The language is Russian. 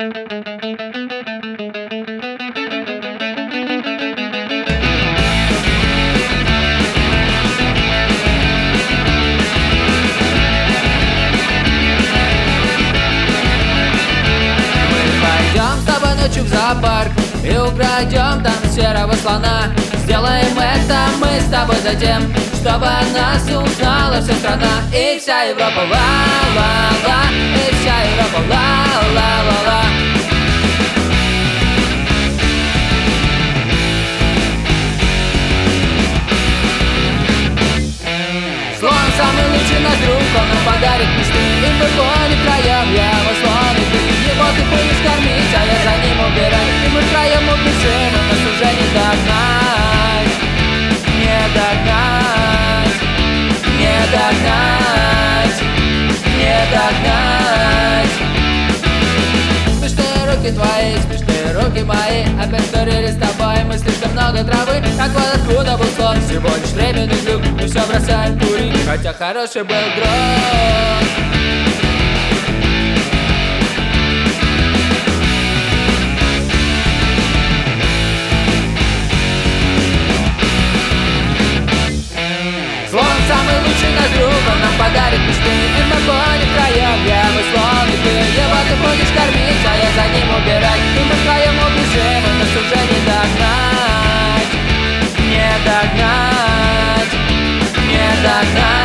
Ночью в зоопарк И украдем там серого слона. Сделаем это мы с тобой затем Чтобы нас узнала вся страна И вся Европа. Ла-ла-ла И самый лучший наш друг, он нам подарит мечты. И мы гоним краем, я его слон и ты Его ты будешь кормить, а я за ним убирать. И мы втроем убежим, и нас уже не догнать. Не догнать, не догнать, не догнать. Смешные руки твои, смешные руки мои. Опять вторили с тобой, мы слишком много травы. Как вот откуда был слон, всего лишь временный глюк. Мы все бросаем курить, хотя хороший был друг Слон самый лучший наш друг, он нам подарит мечты И мы гоним втроем, я мы слон и ты Его ты будешь кормить, а я за ним убирать. И мы втроем убежим, и нас уже не догнать. Не догнать, не догнать